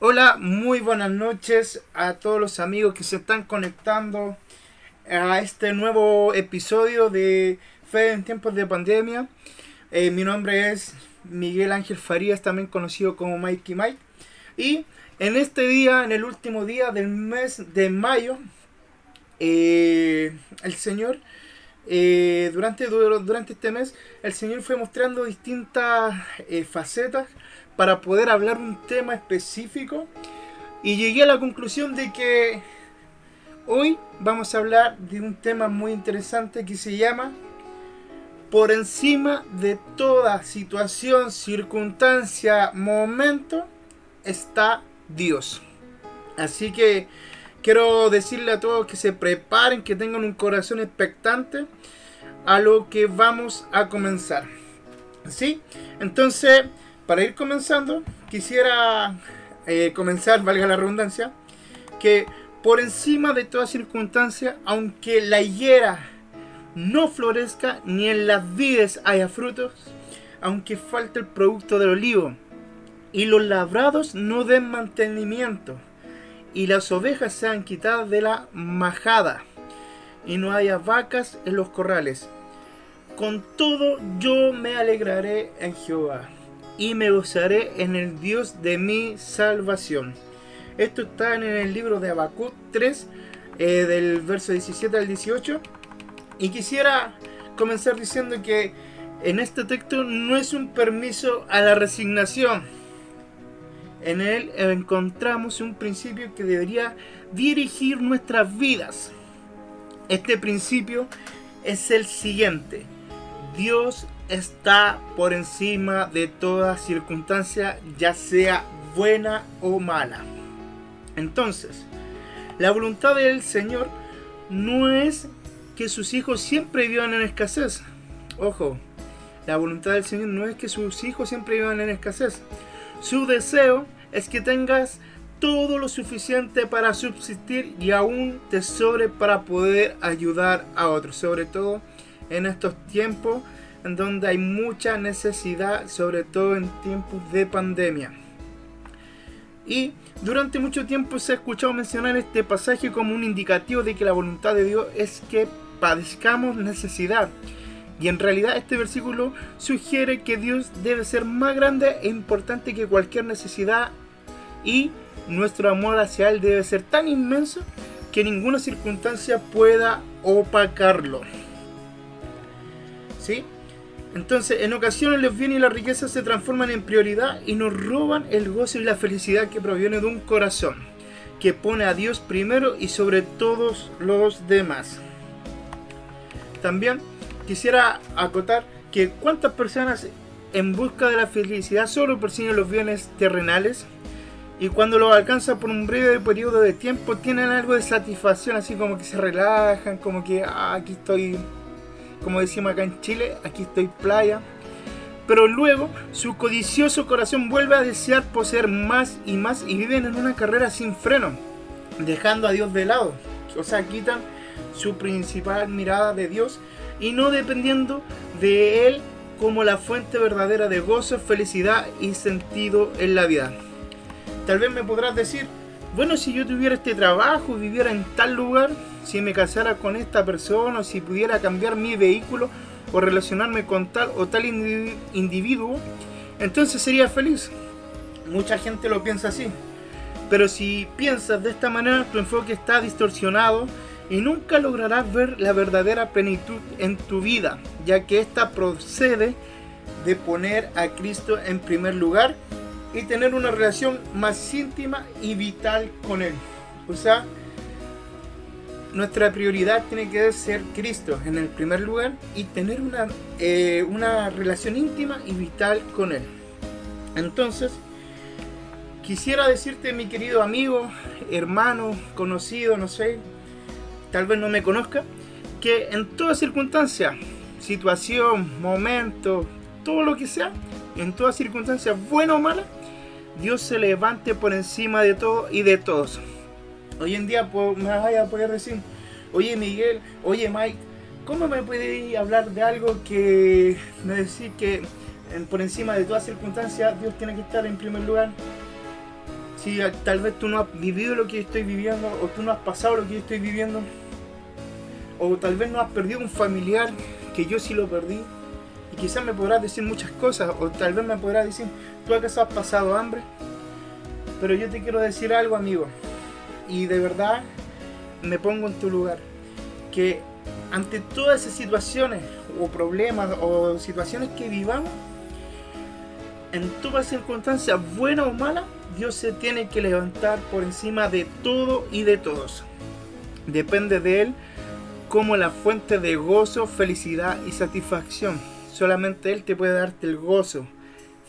Hola, muy buenas noches a todos los amigos que se están conectando a este nuevo episodio de Fe en tiempos de pandemia. Eh, mi nombre es Miguel Ángel Farías, también conocido como Mikey Mike. Y en este día, en el último día del mes de mayo, eh, el Señor, eh, durante, durante este mes, el Señor fue mostrando distintas facetas para poder hablar un tema específico y llegué a la conclusión de que hoy vamos a hablar de un tema muy interesante que se llama por encima de toda situación, circunstancia, momento, está Dios. Así que quiero decirle a todos que se preparen, que tengan un corazón expectante a lo que vamos a comenzar. ¿Sí? Entonces, para ir comenzando, quisiera eh, comenzar, valga la redundancia, que por encima de toda circunstancia, aunque la higuera no florezca ni en las vides haya frutos, aunque falte el producto del olivo, y los labrados no den mantenimiento, y las ovejas sean quitadas de la majada, y no haya vacas en los corrales. Con todo yo me alegraré en Jehová y me gozaré en el Dios de mi salvación. Esto está en el libro de Habacuc 3, eh, del verso 17 al 18. Y quisiera comenzar diciendo que en este texto no es un permiso a la resignación. En él encontramos un principio que debería dirigir nuestras vidas. Este principio es el siguiente. Dios está por encima de toda circunstancia, ya sea buena o mala. Entonces, la voluntad del Señor no es que sus hijos siempre vivan en escasez. Ojo, la voluntad del Señor no es que sus hijos siempre vivan en escasez. Su deseo es que tengas todo lo suficiente para subsistir y aún te sobre para poder ayudar a otros, sobre todo en estos tiempos en donde hay mucha necesidad, sobre todo en tiempos de pandemia. Y durante mucho tiempo se ha escuchado mencionar este pasaje como un indicativo de que la voluntad de Dios es que padezcamos necesidad. Y en realidad este versículo sugiere que Dios debe ser más grande e importante que cualquier necesidad y nuestro amor hacia Él debe ser tan inmenso que ninguna circunstancia pueda opacarlo. ¿Sí? Entonces, en ocasiones los bienes y la riqueza se transforman en prioridad y nos roban el gozo y la felicidad que proviene de un corazón que pone a Dios primero y sobre todos los demás. También quisiera acotar que cuántas personas en busca de la felicidad solo persiguen los bienes terrenales y cuando los alcanzan por un breve periodo de tiempo tienen algo de satisfacción, así como que se relajan, como que ah, aquí estoy como decimos acá en Chile, aquí estoy playa. Pero luego su codicioso corazón vuelve a desear poseer más y más y viven en una carrera sin freno, dejando a Dios de lado. O sea, quitan su principal mirada de Dios y no dependiendo de Él como la fuente verdadera de gozo, felicidad y sentido en la vida. Tal vez me podrás decir, bueno, si yo tuviera este trabajo, viviera en tal lugar, si me casara con esta persona, o si pudiera cambiar mi vehículo o relacionarme con tal o tal individuo, entonces sería feliz. Mucha gente lo piensa así. Pero si piensas de esta manera, tu enfoque está distorsionado y nunca lograrás ver la verdadera plenitud en tu vida, ya que esta procede de poner a Cristo en primer lugar y tener una relación más íntima y vital con Él. O sea, nuestra prioridad tiene que ser Cristo en el primer lugar y tener una, eh, una relación íntima y vital con Él. Entonces, quisiera decirte, mi querido amigo, hermano, conocido, no sé, tal vez no me conozca, que en toda circunstancia, situación, momento, todo lo que sea, en toda circunstancia, buena o mala, Dios se levante por encima de todo y de todos. Hoy en día me vaya a poder decir, oye Miguel, oye Mike, ¿cómo me puede hablar de algo que me decir que por encima de todas circunstancias Dios tiene que estar en primer lugar? Si tal vez tú no has vivido lo que estoy viviendo, o tú no has pasado lo que estoy viviendo, o tal vez no has perdido un familiar que yo sí lo perdí, y quizás me podrás decir muchas cosas, o tal vez me podrás decir, tú acaso has pasado hambre, pero yo te quiero decir algo, amigo, y de verdad me pongo en tu lugar, que ante todas esas situaciones o problemas o situaciones que vivamos, en todas circunstancias, buena o mala, Dios se tiene que levantar por encima de todo y de todos. Depende de Él como la fuente de gozo, felicidad y satisfacción. Solamente Él te puede darte el gozo,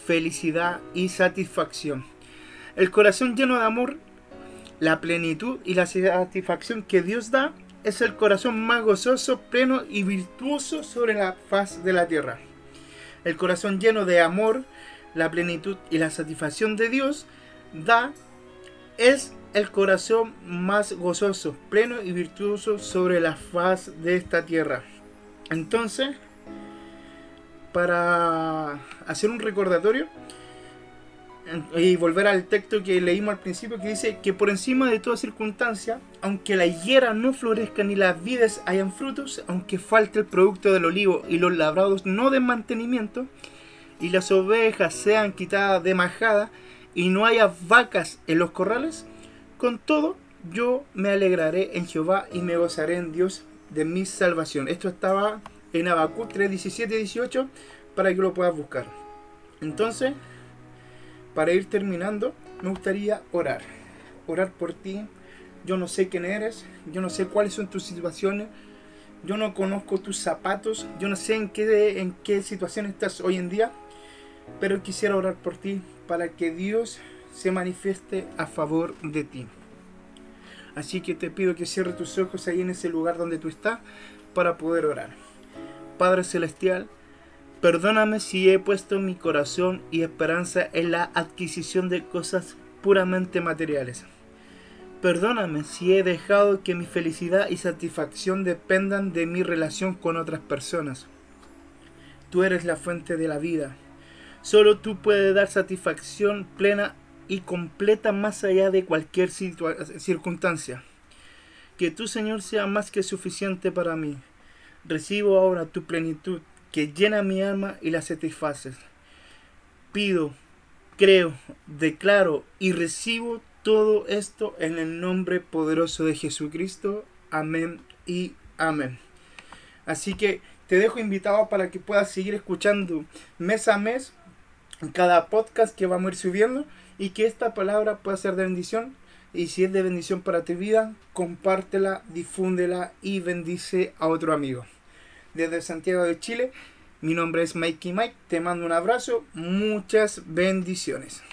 felicidad y satisfacción. El corazón lleno de amor, la plenitud y la satisfacción que Dios da es el corazón más gozoso, pleno y virtuoso sobre la faz de la tierra. El corazón lleno de amor, la plenitud y la satisfacción de Dios da es el corazón más gozoso, pleno y virtuoso sobre la faz de esta tierra. Entonces, para hacer un recordatorio y volver al texto que leímos al principio que dice que por encima de toda circunstancia, aunque la higuera no florezca ni las vides hayan frutos, aunque falte el producto del olivo y los labrados no den mantenimiento, y las ovejas sean quitadas de majada, y no haya vacas en los corrales, con todo yo me alegraré en Jehová y me gozaré en Dios de mi salvación. Esto estaba en Habacuc 3, 17 y 18 para que lo puedas buscar. Entonces, para ir terminando, me gustaría orar. Orar por ti. Yo no sé quién eres, yo no sé cuáles son tus situaciones, yo no conozco tus zapatos, yo no sé en qué, en qué situación estás hoy en día, pero quisiera orar por ti para que Dios se manifieste a favor de ti. Así que te pido que cierres tus ojos ahí en ese lugar donde tú estás para poder orar. Padre Celestial, perdóname si he puesto mi corazón y esperanza en la adquisición de cosas puramente materiales. Perdóname si he dejado que mi felicidad y satisfacción dependan de mi relación con otras personas. Tú eres la fuente de la vida Solo tú puedes dar satisfacción plena y completa más allá de cualquier circunstancia. Que tu Señor sea más que suficiente para mí. Recibo ahora tu plenitud que llena mi alma y la satisface. Pido, creo, declaro y recibo todo esto en el nombre poderoso de Jesucristo. Amén y amén. Así que te dejo invitado para que puedas seguir escuchando mes a mes cada podcast que vamos a ir subiendo y que esta palabra pueda ser de bendición. Y si es de bendición para tu vida, compártela, difúndela y bendice a otro amigo. Desde Santiago de Chile, mi nombre es Mikey Mike. Te mando un abrazo, muchas bendiciones.